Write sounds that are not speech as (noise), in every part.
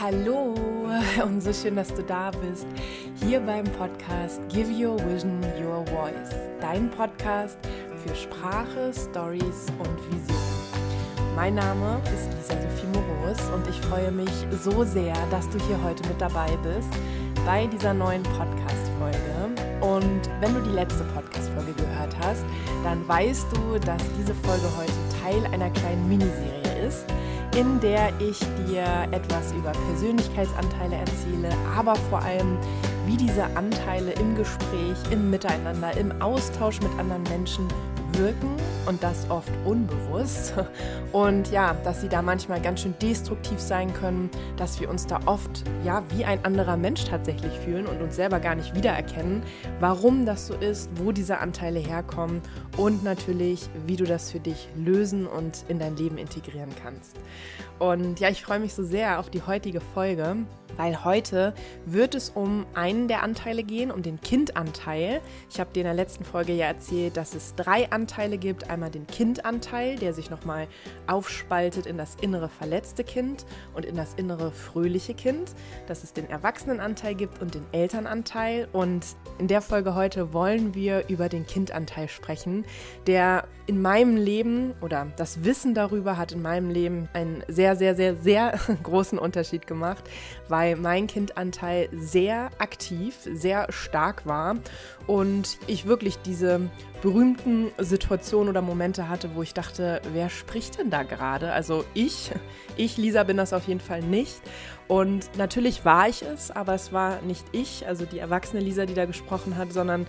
Hallo (laughs) und so schön, dass du da bist. Hier beim Podcast Give Your Vision Your Voice. Dein Podcast für Sprache, Stories und Vision. Mein Name ist Lisa Sophie Moros und ich freue mich so sehr, dass du hier heute mit dabei bist bei dieser neuen Podcast-Folge. Und wenn du die letzte Podcast-Folge gehört hast, dann weißt du, dass diese Folge heute Teil einer kleinen Miniserie ist in der ich dir etwas über Persönlichkeitsanteile erzähle, aber vor allem, wie diese Anteile im Gespräch, im Miteinander, im Austausch mit anderen Menschen wirken und das oft unbewusst. Und ja, dass sie da manchmal ganz schön destruktiv sein können, dass wir uns da oft ja wie ein anderer Mensch tatsächlich fühlen und uns selber gar nicht wiedererkennen, warum das so ist, wo diese Anteile herkommen und natürlich, wie du das für dich lösen und in dein Leben integrieren kannst. Und ja, ich freue mich so sehr auf die heutige Folge, weil heute wird es um einen der Anteile gehen, um den Kindanteil. Ich habe dir in der letzten Folge ja erzählt, dass es drei Anteile gibt. Einmal den Kindanteil, der sich nochmal aufspaltet in das innere verletzte Kind und in das innere fröhliche Kind. Dass es den Erwachsenenanteil gibt und den Elternanteil. Und in der Folge heute wollen wir über den Kindanteil sprechen, der in meinem Leben oder das Wissen darüber hat in meinem Leben einen sehr, sehr, sehr, sehr (laughs) großen Unterschied gemacht, weil mein Kindanteil sehr aktiv, sehr stark war und ich wirklich diese berühmten Situationen oder Momente hatte, wo ich dachte, wer spricht denn da gerade? Also ich, (laughs) ich Lisa bin das auf jeden Fall nicht. Und natürlich war ich es, aber es war nicht ich, also die erwachsene Lisa, die da gesprochen hat, sondern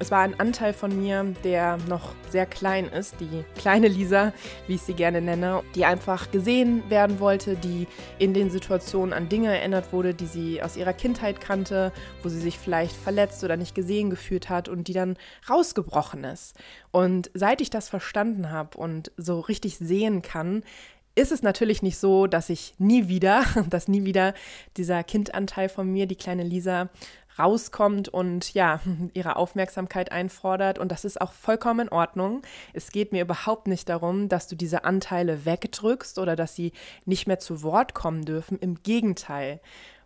es war ein Anteil von mir, der noch sehr klein ist, die kleine Lisa, wie ich sie gerne nenne, die einfach gesehen werden wollte, die in den Situationen an Dinge erinnert wurde, die sie aus ihrer Kindheit kannte, wo sie sich vielleicht verletzt oder nicht gesehen gefühlt hat und die dann rausgebrochen ist. Und seit ich das verstanden habe und so richtig sehen kann, ist es natürlich nicht so, dass ich nie wieder, (laughs) dass nie wieder dieser Kindanteil von mir, die kleine Lisa, rauskommt und ja, (laughs) ihre Aufmerksamkeit einfordert. Und das ist auch vollkommen in Ordnung. Es geht mir überhaupt nicht darum, dass du diese Anteile wegdrückst oder dass sie nicht mehr zu Wort kommen dürfen. Im Gegenteil.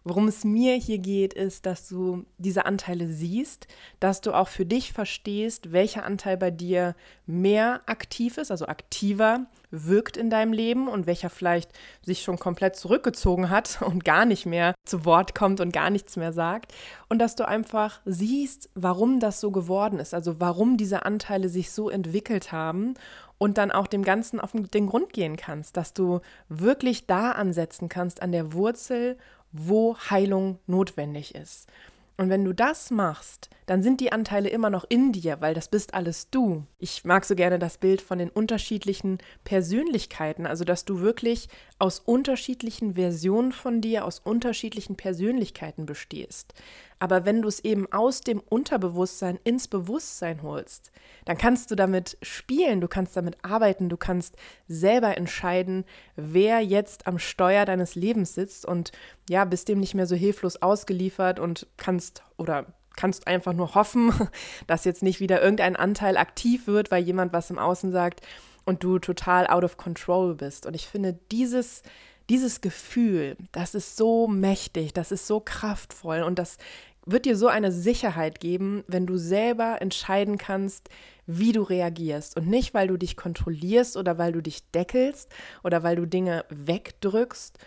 Worum es mir hier geht, ist, dass du diese Anteile siehst, dass du auch für dich verstehst, welcher Anteil bei dir mehr aktiv ist, also aktiver wirkt in deinem Leben und welcher vielleicht sich schon komplett zurückgezogen hat (laughs) und gar nicht mehr zu Wort kommt und gar nichts mehr sagt. Und dass du einfach siehst, warum das so geworden ist, also warum diese Anteile sich so entwickelt haben und dann auch dem Ganzen auf den Grund gehen kannst, dass du wirklich da ansetzen kannst an der Wurzel wo Heilung notwendig ist. Und wenn du das machst, dann sind die Anteile immer noch in dir, weil das bist alles du. Ich mag so gerne das Bild von den unterschiedlichen Persönlichkeiten, also dass du wirklich aus unterschiedlichen Versionen von dir, aus unterschiedlichen Persönlichkeiten bestehst. Aber wenn du es eben aus dem Unterbewusstsein ins Bewusstsein holst, dann kannst du damit spielen, du kannst damit arbeiten, du kannst selber entscheiden, wer jetzt am Steuer deines Lebens sitzt und ja, bist dem nicht mehr so hilflos ausgeliefert und kannst oder kannst einfach nur hoffen, (laughs) dass jetzt nicht wieder irgendein Anteil aktiv wird, weil jemand was im Außen sagt und du total out of control bist. Und ich finde dieses dieses Gefühl, das ist so mächtig, das ist so kraftvoll und das wird dir so eine Sicherheit geben, wenn du selber entscheiden kannst, wie du reagierst. Und nicht, weil du dich kontrollierst oder weil du dich deckelst oder weil du Dinge wegdrückst,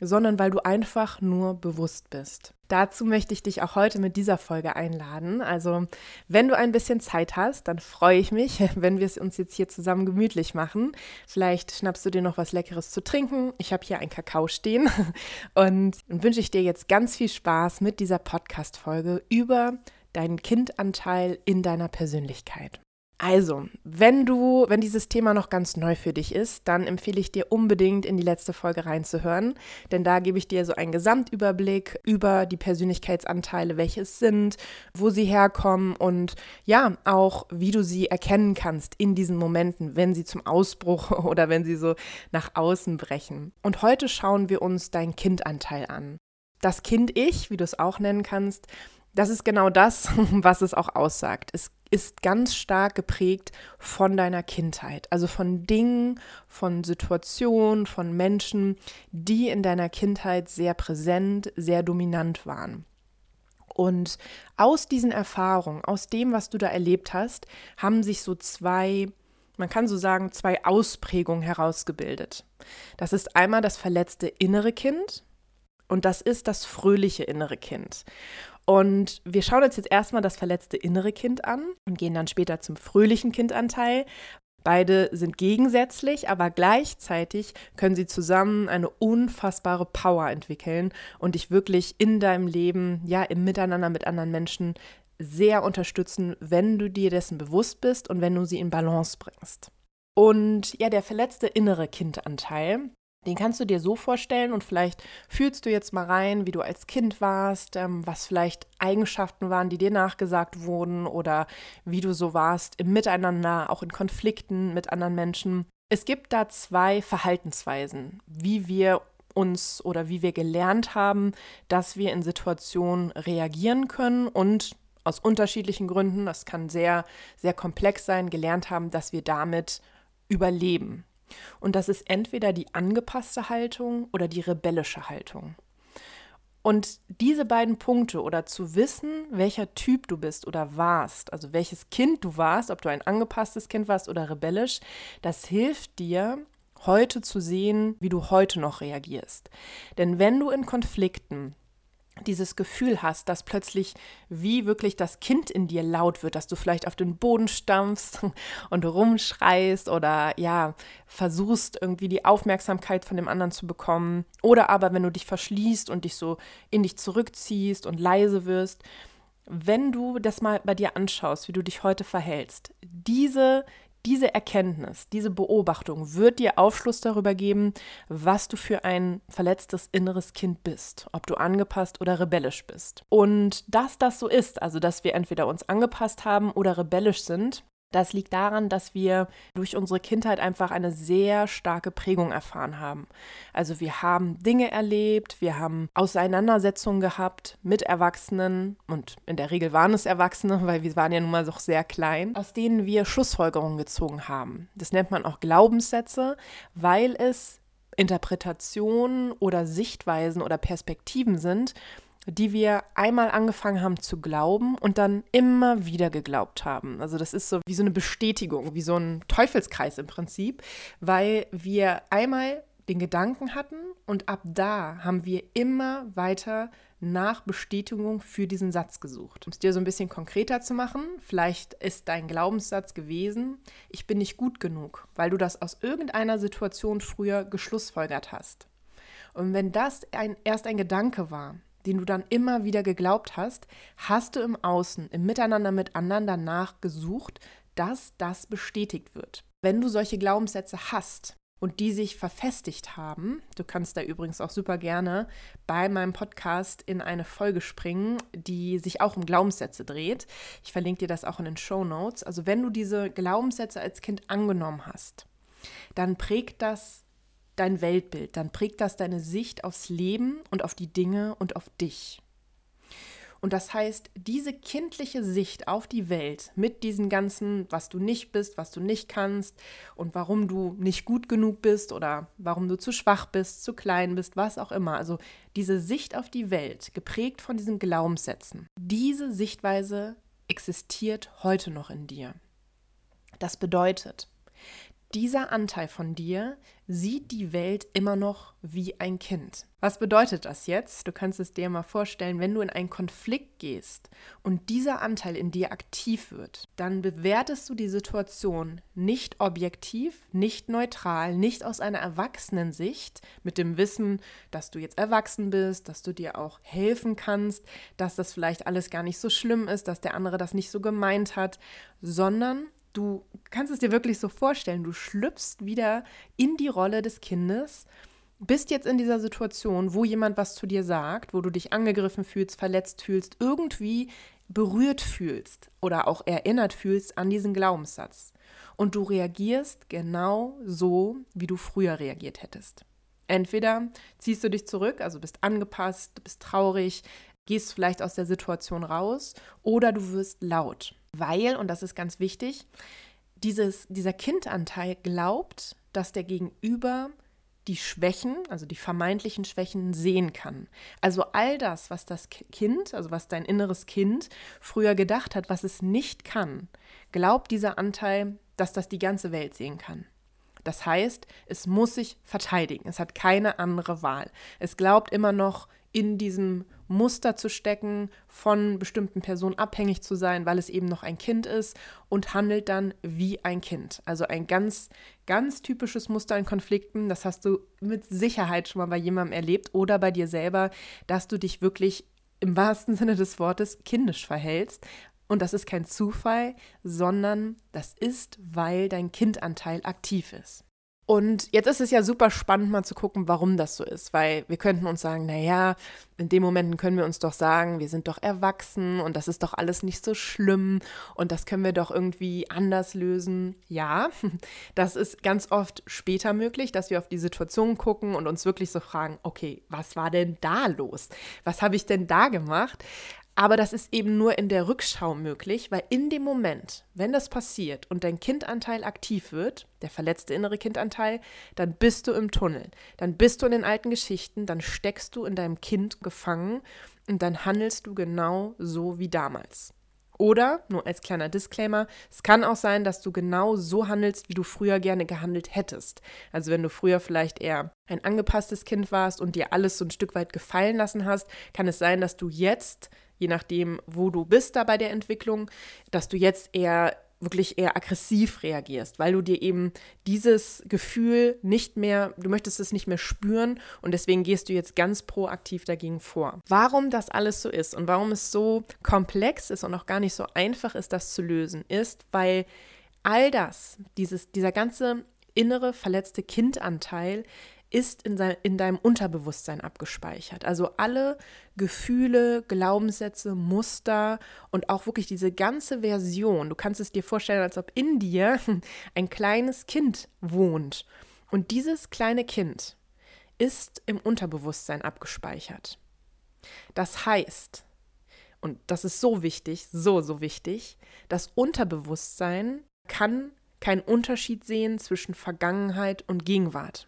sondern weil du einfach nur bewusst bist. Dazu möchte ich dich auch heute mit dieser Folge einladen. Also, wenn du ein bisschen Zeit hast, dann freue ich mich, (laughs) wenn wir es uns jetzt hier zusammen gemütlich machen. Vielleicht schnappst du dir noch was Leckeres zu trinken. Ich habe hier einen Kakao stehen (laughs) und wünsche ich dir jetzt ganz viel Spaß mit dieser Podcast-Folge über deinen Kindanteil in deiner Persönlichkeit. Also, wenn du, wenn dieses Thema noch ganz neu für dich ist, dann empfehle ich dir unbedingt in die letzte Folge reinzuhören, denn da gebe ich dir so einen Gesamtüberblick über die Persönlichkeitsanteile, welche es sind, wo sie herkommen und ja, auch wie du sie erkennen kannst in diesen Momenten, wenn sie zum Ausbruch (laughs) oder wenn sie so nach außen brechen. Und heute schauen wir uns dein Kindanteil an. Das Kind Ich, wie du es auch nennen kannst, das ist genau das, (laughs) was es auch aussagt. Es ist ganz stark geprägt von deiner Kindheit, also von Dingen, von Situationen, von Menschen, die in deiner Kindheit sehr präsent, sehr dominant waren. Und aus diesen Erfahrungen, aus dem, was du da erlebt hast, haben sich so zwei, man kann so sagen, zwei Ausprägungen herausgebildet. Das ist einmal das verletzte innere Kind und das ist das fröhliche innere Kind. Und wir schauen uns jetzt erstmal das verletzte innere Kind an und gehen dann später zum fröhlichen Kindanteil. Beide sind gegensätzlich, aber gleichzeitig können sie zusammen eine unfassbare Power entwickeln und dich wirklich in deinem Leben, ja, im Miteinander mit anderen Menschen sehr unterstützen, wenn du dir dessen bewusst bist und wenn du sie in Balance bringst. Und ja, der verletzte innere Kindanteil, den kannst du dir so vorstellen und vielleicht fühlst du jetzt mal rein, wie du als Kind warst, ähm, was vielleicht Eigenschaften waren, die dir nachgesagt wurden oder wie du so warst im Miteinander, auch in Konflikten mit anderen Menschen. Es gibt da zwei Verhaltensweisen, wie wir uns oder wie wir gelernt haben, dass wir in Situationen reagieren können und aus unterschiedlichen Gründen, das kann sehr, sehr komplex sein, gelernt haben, dass wir damit überleben. Und das ist entweder die angepasste Haltung oder die rebellische Haltung. Und diese beiden Punkte oder zu wissen, welcher Typ du bist oder warst, also welches Kind du warst, ob du ein angepasstes Kind warst oder rebellisch, das hilft dir, heute zu sehen, wie du heute noch reagierst. Denn wenn du in Konflikten dieses Gefühl hast, dass plötzlich wie wirklich das Kind in dir laut wird, dass du vielleicht auf den Boden stampfst (laughs) und rumschreist oder ja, versuchst irgendwie die Aufmerksamkeit von dem anderen zu bekommen. Oder aber wenn du dich verschließt und dich so in dich zurückziehst und leise wirst, wenn du das mal bei dir anschaust, wie du dich heute verhältst, diese diese Erkenntnis, diese Beobachtung wird dir Aufschluss darüber geben, was du für ein verletztes inneres Kind bist, ob du angepasst oder rebellisch bist. Und dass das so ist, also dass wir entweder uns angepasst haben oder rebellisch sind, das liegt daran, dass wir durch unsere Kindheit einfach eine sehr starke Prägung erfahren haben. Also wir haben Dinge erlebt, wir haben Auseinandersetzungen gehabt mit Erwachsenen und in der Regel waren es Erwachsene, weil wir waren ja nun mal doch sehr klein, aus denen wir Schlussfolgerungen gezogen haben. Das nennt man auch Glaubenssätze, weil es Interpretationen oder Sichtweisen oder Perspektiven sind, die wir einmal angefangen haben zu glauben und dann immer wieder geglaubt haben. Also das ist so wie so eine Bestätigung, wie so ein Teufelskreis im Prinzip, weil wir einmal den Gedanken hatten und ab da haben wir immer weiter nach Bestätigung für diesen Satz gesucht. Um es dir so ein bisschen konkreter zu machen, vielleicht ist dein Glaubenssatz gewesen, ich bin nicht gut genug, weil du das aus irgendeiner Situation früher geschlussfolgert hast. Und wenn das ein, erst ein Gedanke war, den du dann immer wieder geglaubt hast, hast du im Außen, im Miteinander mit anderen danach gesucht, dass das bestätigt wird. Wenn du solche Glaubenssätze hast und die sich verfestigt haben, du kannst da übrigens auch super gerne bei meinem Podcast in eine Folge springen, die sich auch um Glaubenssätze dreht. Ich verlinke dir das auch in den Show Notes. Also wenn du diese Glaubenssätze als Kind angenommen hast, dann prägt das dein Weltbild, dann prägt das deine Sicht aufs Leben und auf die Dinge und auf dich. Und das heißt, diese kindliche Sicht auf die Welt mit diesen ganzen, was du nicht bist, was du nicht kannst und warum du nicht gut genug bist oder warum du zu schwach bist, zu klein bist, was auch immer. Also diese Sicht auf die Welt, geprägt von diesen Glaubenssätzen, diese Sichtweise existiert heute noch in dir. Das bedeutet, dieser Anteil von dir sieht die Welt immer noch wie ein Kind. Was bedeutet das jetzt? Du kannst es dir mal vorstellen, wenn du in einen Konflikt gehst und dieser Anteil in dir aktiv wird, dann bewertest du die Situation nicht objektiv, nicht neutral, nicht aus einer Erwachsenensicht mit dem Wissen, dass du jetzt erwachsen bist, dass du dir auch helfen kannst, dass das vielleicht alles gar nicht so schlimm ist, dass der andere das nicht so gemeint hat, sondern du kannst es dir wirklich so vorstellen, du schlüpfst wieder in die Rolle des Kindes, bist jetzt in dieser Situation, wo jemand was zu dir sagt, wo du dich angegriffen fühlst, verletzt fühlst, irgendwie berührt fühlst oder auch erinnert fühlst an diesen Glaubenssatz. Und du reagierst genau so, wie du früher reagiert hättest. Entweder ziehst du dich zurück, also bist angepasst, bist traurig, gehst vielleicht aus der Situation raus oder du wirst laut. Weil, und das ist ganz wichtig, dieses, dieser Kindanteil glaubt, dass der Gegenüber die Schwächen, also die vermeintlichen Schwächen sehen kann. Also all das, was das Kind, also was dein inneres Kind früher gedacht hat, was es nicht kann, glaubt dieser Anteil, dass das die ganze Welt sehen kann. Das heißt, es muss sich verteidigen. Es hat keine andere Wahl. Es glaubt immer noch, in diesem Muster zu stecken, von bestimmten Personen abhängig zu sein, weil es eben noch ein Kind ist und handelt dann wie ein Kind. Also ein ganz, ganz typisches Muster in Konflikten, das hast du mit Sicherheit schon mal bei jemandem erlebt oder bei dir selber, dass du dich wirklich im wahrsten Sinne des Wortes kindisch verhältst. Und das ist kein Zufall, sondern das ist, weil dein Kindanteil aktiv ist. Und jetzt ist es ja super spannend, mal zu gucken, warum das so ist, weil wir könnten uns sagen, naja, in den Momenten können wir uns doch sagen, wir sind doch erwachsen und das ist doch alles nicht so schlimm und das können wir doch irgendwie anders lösen. Ja, (laughs) das ist ganz oft später möglich, dass wir auf die Situation gucken und uns wirklich so fragen, okay, was war denn da los? Was habe ich denn da gemacht? Aber das ist eben nur in der Rückschau möglich, weil in dem Moment, wenn das passiert und dein Kindanteil aktiv wird, der verletzte innere Kindanteil, dann bist du im Tunnel. Dann bist du in den alten Geschichten, dann steckst du in deinem Kind gefangen und dann handelst du genau so wie damals. Oder, nur als kleiner Disclaimer, es kann auch sein, dass du genau so handelst, wie du früher gerne gehandelt hättest. Also wenn du früher vielleicht eher ein angepasstes Kind warst und dir alles so ein Stück weit gefallen lassen hast, kann es sein, dass du jetzt je nachdem, wo du bist da bei der Entwicklung, dass du jetzt eher wirklich eher aggressiv reagierst, weil du dir eben dieses Gefühl nicht mehr, du möchtest es nicht mehr spüren und deswegen gehst du jetzt ganz proaktiv dagegen vor. Warum das alles so ist und warum es so komplex ist und auch gar nicht so einfach ist, das zu lösen, ist, weil all das, dieses, dieser ganze innere verletzte Kindanteil ist in, sein, in deinem Unterbewusstsein abgespeichert. Also alle Gefühle, Glaubenssätze, Muster und auch wirklich diese ganze Version. Du kannst es dir vorstellen, als ob in dir (laughs) ein kleines Kind wohnt. Und dieses kleine Kind ist im Unterbewusstsein abgespeichert. Das heißt, und das ist so wichtig, so, so wichtig, das Unterbewusstsein kann keinen Unterschied sehen zwischen Vergangenheit und Gegenwart.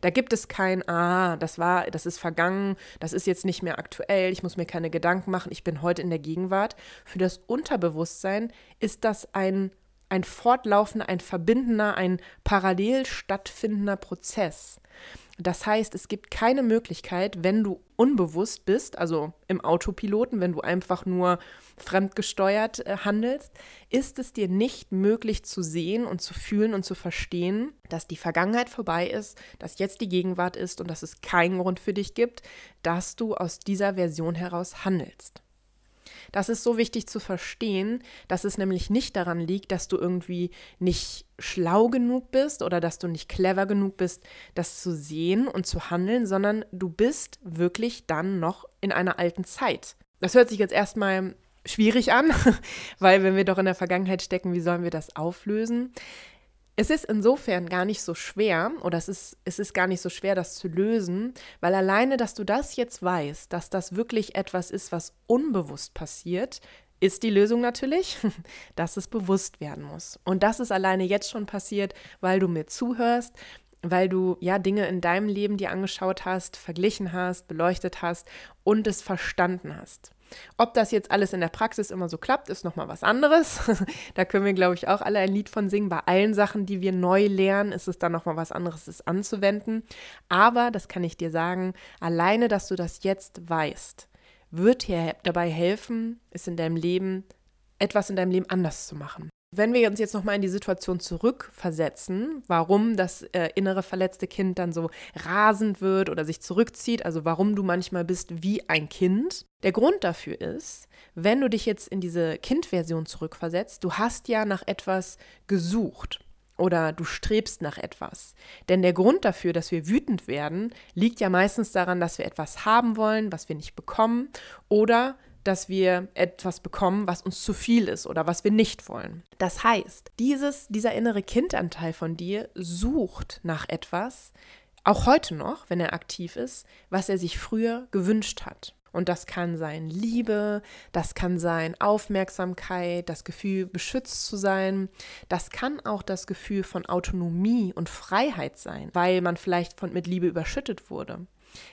Da gibt es kein, ah, das war, das ist vergangen, das ist jetzt nicht mehr aktuell, ich muss mir keine Gedanken machen, ich bin heute in der Gegenwart. Für das Unterbewusstsein ist das ein, ein fortlaufender, ein verbindender, ein parallel stattfindender Prozess. Das heißt, es gibt keine Möglichkeit, wenn du unbewusst bist, also im Autopiloten, wenn du einfach nur fremdgesteuert äh, handelst, ist es dir nicht möglich zu sehen und zu fühlen und zu verstehen, dass die Vergangenheit vorbei ist, dass jetzt die Gegenwart ist und dass es keinen Grund für dich gibt, dass du aus dieser Version heraus handelst. Das ist so wichtig zu verstehen, dass es nämlich nicht daran liegt, dass du irgendwie nicht schlau genug bist oder dass du nicht clever genug bist, das zu sehen und zu handeln, sondern du bist wirklich dann noch in einer alten Zeit. Das hört sich jetzt erstmal schwierig an, (laughs) weil wenn wir doch in der Vergangenheit stecken, wie sollen wir das auflösen? Es ist insofern gar nicht so schwer oder es ist, es ist gar nicht so schwer, das zu lösen, weil alleine, dass du das jetzt weißt, dass das wirklich etwas ist, was unbewusst passiert, ist die Lösung natürlich, (laughs) dass es bewusst werden muss. Und das ist alleine jetzt schon passiert, weil du mir zuhörst, weil du ja Dinge in deinem Leben dir angeschaut hast, verglichen hast, beleuchtet hast und es verstanden hast. Ob das jetzt alles in der Praxis immer so klappt, ist nochmal was anderes. (laughs) da können wir, glaube ich, auch alle ein Lied von singen. Bei allen Sachen, die wir neu lernen, ist es dann nochmal was anderes, es anzuwenden. Aber, das kann ich dir sagen, alleine, dass du das jetzt weißt, wird dir dabei helfen, es in deinem Leben, etwas in deinem Leben anders zu machen. Wenn wir uns jetzt nochmal in die Situation zurückversetzen, warum das äh, innere verletzte Kind dann so rasend wird oder sich zurückzieht, also warum du manchmal bist wie ein Kind. Der Grund dafür ist, wenn du dich jetzt in diese Kindversion zurückversetzt, du hast ja nach etwas gesucht oder du strebst nach etwas. Denn der Grund dafür, dass wir wütend werden, liegt ja meistens daran, dass wir etwas haben wollen, was wir nicht bekommen oder dass wir etwas bekommen, was uns zu viel ist oder was wir nicht wollen. Das heißt, dieses, dieser innere Kindanteil von dir sucht nach etwas, auch heute noch, wenn er aktiv ist, was er sich früher gewünscht hat. Und das kann sein Liebe, das kann sein Aufmerksamkeit, das Gefühl, beschützt zu sein. Das kann auch das Gefühl von Autonomie und Freiheit sein, weil man vielleicht von, mit Liebe überschüttet wurde.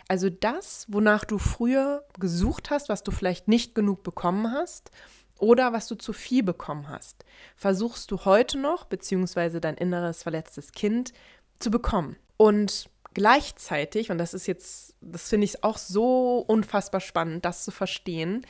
Also das, wonach du früher gesucht hast, was du vielleicht nicht genug bekommen hast oder was du zu viel bekommen hast, versuchst du heute noch, beziehungsweise dein inneres verletztes Kind, zu bekommen. Und gleichzeitig, und das ist jetzt, das finde ich auch so unfassbar spannend, das zu verstehen,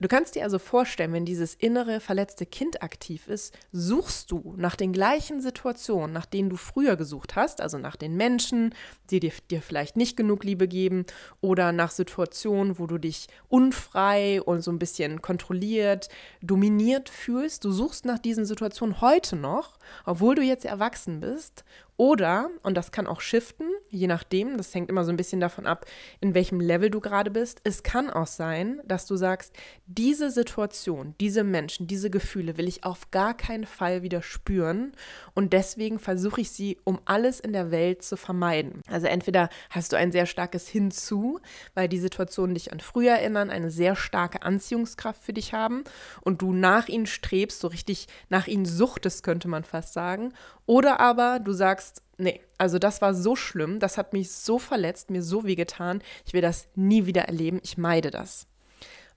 Du kannst dir also vorstellen, wenn dieses innere verletzte Kind aktiv ist, suchst du nach den gleichen Situationen, nach denen du früher gesucht hast, also nach den Menschen, die dir, dir vielleicht nicht genug Liebe geben oder nach Situationen, wo du dich unfrei und so ein bisschen kontrolliert, dominiert fühlst. Du suchst nach diesen Situationen heute noch, obwohl du jetzt erwachsen bist oder, und das kann auch shiften, je nachdem, das hängt immer so ein bisschen davon ab, in welchem Level du gerade bist. Es kann auch sein, dass du sagst, diese Situation, diese Menschen, diese Gefühle will ich auf gar keinen Fall wieder spüren und deswegen versuche ich sie um alles in der Welt zu vermeiden. Also entweder hast du ein sehr starkes Hinzu, weil die Situationen dich an früher erinnern, eine sehr starke Anziehungskraft für dich haben und du nach ihnen strebst, so richtig nach ihnen suchtest, könnte man fast sagen. Oder aber du sagst, nee, also das war so schlimm, das hat mich so verletzt, mir so wehgetan, ich will das nie wieder erleben, ich meide das.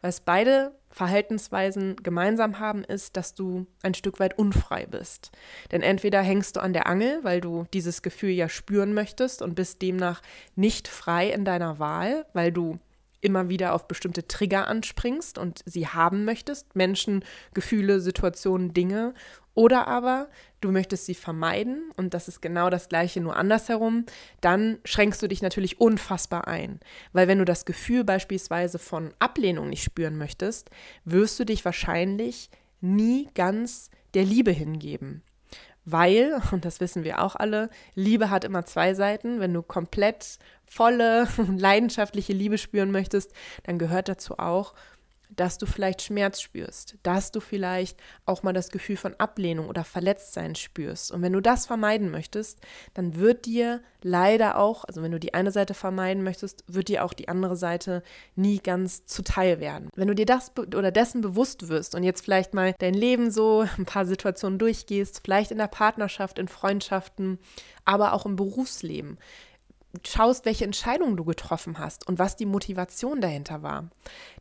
Was beide Verhaltensweisen gemeinsam haben, ist, dass du ein Stück weit unfrei bist. Denn entweder hängst du an der Angel, weil du dieses Gefühl ja spüren möchtest und bist demnach nicht frei in deiner Wahl, weil du immer wieder auf bestimmte Trigger anspringst und sie haben möchtest, Menschen, Gefühle, Situationen, Dinge, oder aber du möchtest sie vermeiden und das ist genau das gleiche, nur andersherum, dann schränkst du dich natürlich unfassbar ein. Weil wenn du das Gefühl beispielsweise von Ablehnung nicht spüren möchtest, wirst du dich wahrscheinlich nie ganz der Liebe hingeben. Weil, und das wissen wir auch alle, Liebe hat immer zwei Seiten. Wenn du komplett volle, (laughs) leidenschaftliche Liebe spüren möchtest, dann gehört dazu auch, dass du vielleicht Schmerz spürst, dass du vielleicht auch mal das Gefühl von Ablehnung oder Verletztsein spürst. Und wenn du das vermeiden möchtest, dann wird dir leider auch, also wenn du die eine Seite vermeiden möchtest, wird dir auch die andere Seite nie ganz zuteil werden. Wenn du dir das oder dessen bewusst wirst und jetzt vielleicht mal dein Leben so (laughs) ein paar Situationen durchgehst, vielleicht in der Partnerschaft, in Freundschaften, aber auch im Berufsleben, schaust, welche Entscheidungen du getroffen hast und was die Motivation dahinter war.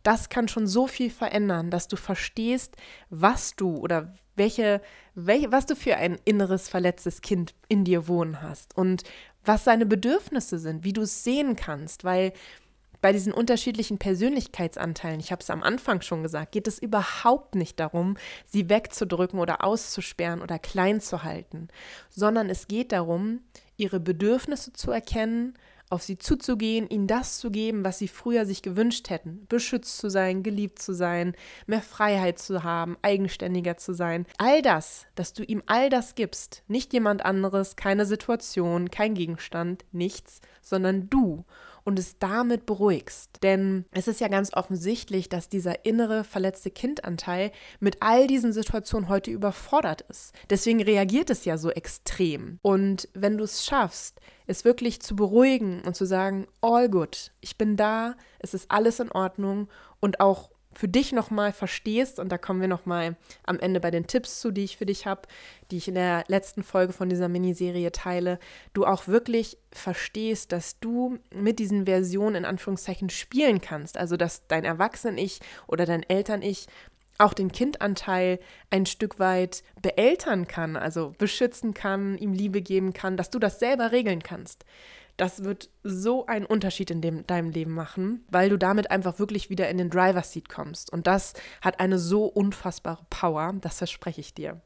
Das kann schon so viel verändern, dass du verstehst, was du oder welche, welche, was du für ein inneres verletztes Kind in dir wohnen hast und was seine Bedürfnisse sind, wie du es sehen kannst, weil bei diesen unterschiedlichen Persönlichkeitsanteilen, ich habe es am Anfang schon gesagt, geht es überhaupt nicht darum, sie wegzudrücken oder auszusperren oder klein zu halten, sondern es geht darum, ihre Bedürfnisse zu erkennen, auf sie zuzugehen, ihnen das zu geben, was sie früher sich gewünscht hätten, beschützt zu sein, geliebt zu sein, mehr Freiheit zu haben, eigenständiger zu sein. All das, dass du ihm all das gibst, nicht jemand anderes, keine Situation, kein Gegenstand, nichts, sondern du und es damit beruhigst. Denn es ist ja ganz offensichtlich, dass dieser innere verletzte Kindanteil mit all diesen Situationen heute überfordert ist. Deswegen reagiert es ja so extrem. Und wenn du es schaffst, es wirklich zu beruhigen und zu sagen, all good, ich bin da, es ist alles in Ordnung und auch für dich nochmal verstehst, und da kommen wir nochmal am Ende bei den Tipps zu, die ich für dich habe, die ich in der letzten Folge von dieser Miniserie teile, du auch wirklich verstehst, dass du mit diesen Versionen in Anführungszeichen spielen kannst. Also, dass dein Erwachsenen-Ich oder dein Eltern-Ich auch den Kindanteil ein Stück weit beeltern kann, also beschützen kann, ihm Liebe geben kann, dass du das selber regeln kannst. Das wird so einen Unterschied in dem, deinem Leben machen, weil du damit einfach wirklich wieder in den Driver Seat kommst. Und das hat eine so unfassbare Power, das verspreche ich dir.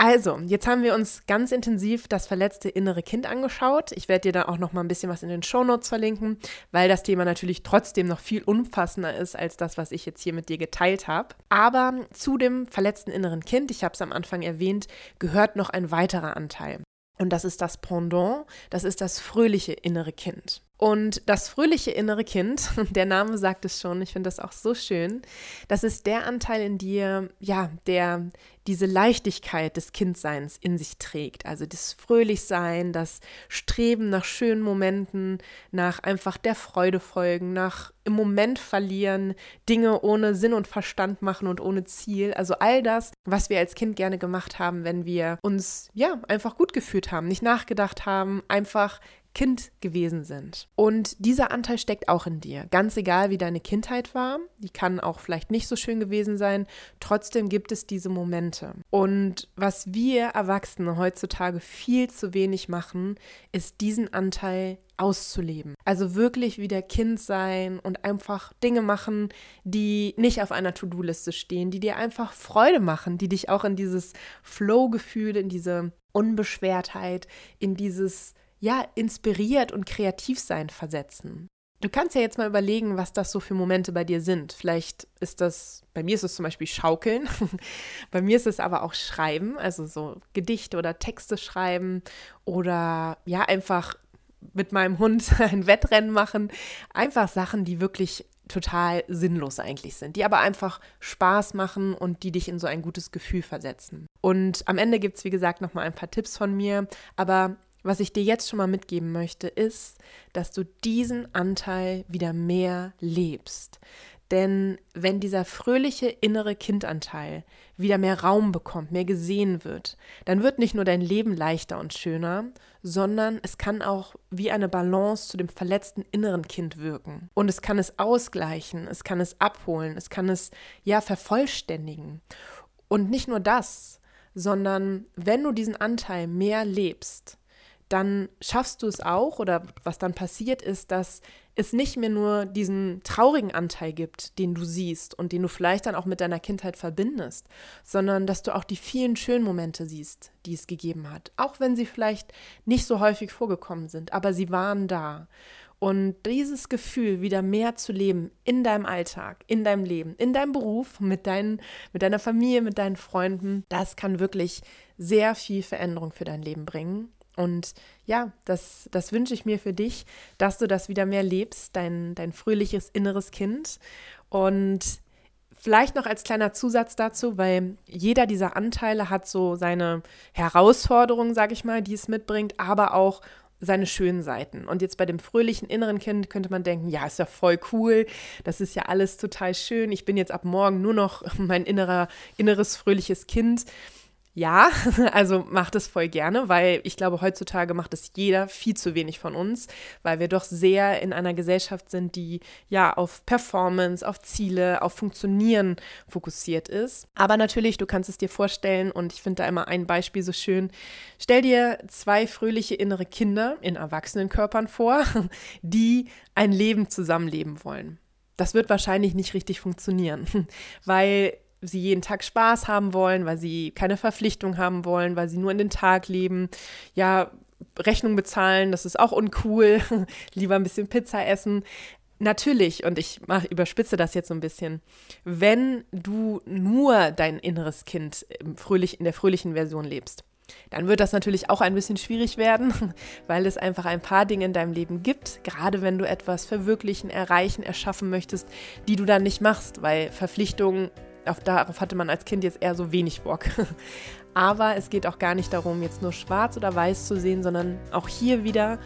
Also, jetzt haben wir uns ganz intensiv das verletzte innere Kind angeschaut. Ich werde dir da auch noch mal ein bisschen was in den Show Notes verlinken, weil das Thema natürlich trotzdem noch viel umfassender ist als das, was ich jetzt hier mit dir geteilt habe. Aber zu dem verletzten inneren Kind, ich habe es am Anfang erwähnt, gehört noch ein weiterer Anteil. Und das ist das Pendant, das ist das fröhliche innere Kind. Und das fröhliche innere Kind, (laughs) der Name sagt es schon, ich finde das auch so schön, das ist der Anteil in dir, ja, der diese Leichtigkeit des Kindseins in sich trägt. Also das Fröhlichsein, das Streben nach schönen Momenten, nach einfach der Freude folgen, nach im Moment verlieren, Dinge ohne Sinn und Verstand machen und ohne Ziel. Also all das, was wir als Kind gerne gemacht haben, wenn wir uns ja einfach gut gefühlt haben, nicht nachgedacht haben, einfach Kind gewesen sind. Und dieser Anteil steckt auch in dir. Ganz egal, wie deine Kindheit war, die kann auch vielleicht nicht so schön gewesen sein, trotzdem gibt es diese Momente. Und was wir Erwachsene heutzutage viel zu wenig machen, ist diesen Anteil auszuleben. Also wirklich wieder Kind sein und einfach Dinge machen, die nicht auf einer To-Do-Liste stehen, die dir einfach Freude machen, die dich auch in dieses Flow-Gefühl, in diese Unbeschwertheit, in dieses ja, inspiriert und kreativ sein versetzen. Du kannst ja jetzt mal überlegen, was das so für Momente bei dir sind. Vielleicht ist das, bei mir ist es zum Beispiel Schaukeln, (laughs) bei mir ist es aber auch Schreiben, also so Gedichte oder Texte schreiben oder ja, einfach mit meinem Hund (laughs) ein Wettrennen machen. Einfach Sachen, die wirklich total sinnlos eigentlich sind, die aber einfach Spaß machen und die dich in so ein gutes Gefühl versetzen. Und am Ende gibt es, wie gesagt, nochmal ein paar Tipps von mir, aber was ich dir jetzt schon mal mitgeben möchte, ist, dass du diesen Anteil wieder mehr lebst. Denn wenn dieser fröhliche innere Kindanteil wieder mehr Raum bekommt, mehr gesehen wird, dann wird nicht nur dein Leben leichter und schöner, sondern es kann auch wie eine Balance zu dem verletzten inneren Kind wirken. Und es kann es ausgleichen, es kann es abholen, es kann es ja vervollständigen. Und nicht nur das, sondern wenn du diesen Anteil mehr lebst, dann schaffst du es auch, oder was dann passiert ist, dass es nicht mehr nur diesen traurigen Anteil gibt, den du siehst und den du vielleicht dann auch mit deiner Kindheit verbindest, sondern dass du auch die vielen schönen Momente siehst, die es gegeben hat, auch wenn sie vielleicht nicht so häufig vorgekommen sind, aber sie waren da. Und dieses Gefühl, wieder mehr zu leben in deinem Alltag, in deinem Leben, in deinem Beruf, mit, deinen, mit deiner Familie, mit deinen Freunden, das kann wirklich sehr viel Veränderung für dein Leben bringen. Und ja, das, das wünsche ich mir für dich, dass du das wieder mehr lebst, dein, dein fröhliches inneres Kind. Und vielleicht noch als kleiner Zusatz dazu, weil jeder dieser Anteile hat so seine Herausforderungen, sage ich mal, die es mitbringt, aber auch seine schönen Seiten. Und jetzt bei dem fröhlichen inneren Kind könnte man denken, ja, ist ja voll cool, das ist ja alles total schön. Ich bin jetzt ab morgen nur noch (laughs) mein innerer, inneres fröhliches Kind. Ja, (laughs) also macht es voll gerne, weil ich glaube, heutzutage macht es jeder viel zu wenig von uns, weil wir doch sehr in einer Gesellschaft sind, die ja auf Performance, auf Ziele, auf Funktionieren fokussiert ist. Aber natürlich, du kannst es dir vorstellen und ich finde da immer ein Beispiel so schön. Stell dir zwei fröhliche innere Kinder in Erwachsenenkörpern vor, (laughs) die ein Leben zusammenleben wollen. Das wird wahrscheinlich nicht richtig funktionieren, (laughs) weil sie jeden Tag Spaß haben wollen, weil sie keine Verpflichtung haben wollen, weil sie nur in den Tag leben. Ja, Rechnung bezahlen, das ist auch uncool. (laughs) Lieber ein bisschen Pizza essen. Natürlich, und ich mach, überspitze das jetzt so ein bisschen, wenn du nur dein inneres Kind fröhlich, in der fröhlichen Version lebst, dann wird das natürlich auch ein bisschen schwierig werden, (laughs) weil es einfach ein paar Dinge in deinem Leben gibt, gerade wenn du etwas verwirklichen, erreichen, erschaffen möchtest, die du dann nicht machst, weil Verpflichtungen auf, darauf hatte man als Kind jetzt eher so wenig Bock. (laughs) Aber es geht auch gar nicht darum, jetzt nur schwarz oder weiß zu sehen, sondern auch hier wieder,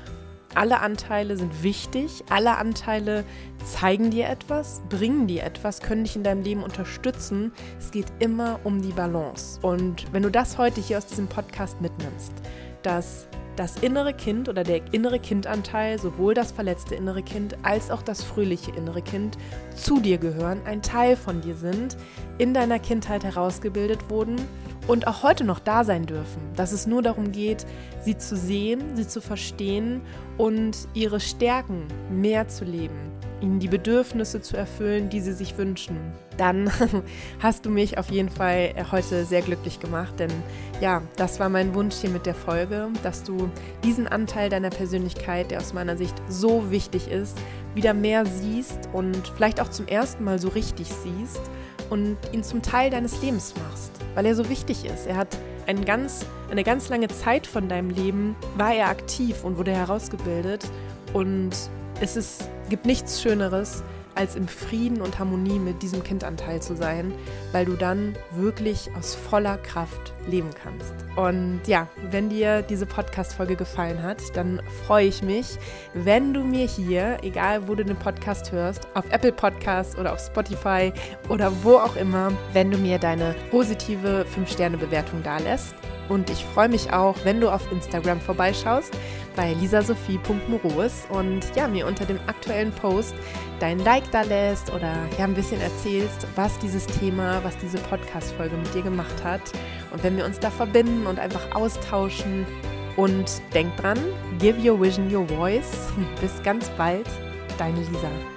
alle Anteile sind wichtig, alle Anteile zeigen dir etwas, bringen dir etwas, können dich in deinem Leben unterstützen. Es geht immer um die Balance. Und wenn du das heute hier aus diesem Podcast mitnimmst, dass das innere Kind oder der innere Kindanteil, sowohl das verletzte innere Kind als auch das fröhliche innere Kind, zu dir gehören, ein Teil von dir sind, in deiner Kindheit herausgebildet wurden und auch heute noch da sein dürfen. Dass es nur darum geht, sie zu sehen, sie zu verstehen und ihre Stärken mehr zu leben ihnen die Bedürfnisse zu erfüllen, die sie sich wünschen, dann (laughs) hast du mich auf jeden Fall heute sehr glücklich gemacht. Denn ja, das war mein Wunsch hier mit der Folge, dass du diesen Anteil deiner Persönlichkeit, der aus meiner Sicht so wichtig ist, wieder mehr siehst und vielleicht auch zum ersten Mal so richtig siehst und ihn zum Teil deines Lebens machst, weil er so wichtig ist. Er hat ein ganz, eine ganz lange Zeit von deinem Leben war er aktiv und wurde herausgebildet und es ist, gibt nichts Schöneres, als im Frieden und Harmonie mit diesem Kindanteil zu sein, weil du dann wirklich aus voller Kraft leben kannst. Und ja, wenn dir diese Podcast-Folge gefallen hat, dann freue ich mich, wenn du mir hier, egal wo du den Podcast hörst, auf Apple Podcasts oder auf Spotify oder wo auch immer, wenn du mir deine positive 5-Sterne-Bewertung da lässt. Und ich freue mich auch, wenn du auf Instagram vorbeischaust bei lisasophie.moros und ja, mir unter dem aktuellen Post dein Like da lässt oder ja ein bisschen erzählst, was dieses Thema, was diese Podcast-Folge mit dir gemacht hat. Und wenn wir uns da verbinden und einfach austauschen und denk dran, give your vision your voice. (laughs) Bis ganz bald, deine Lisa.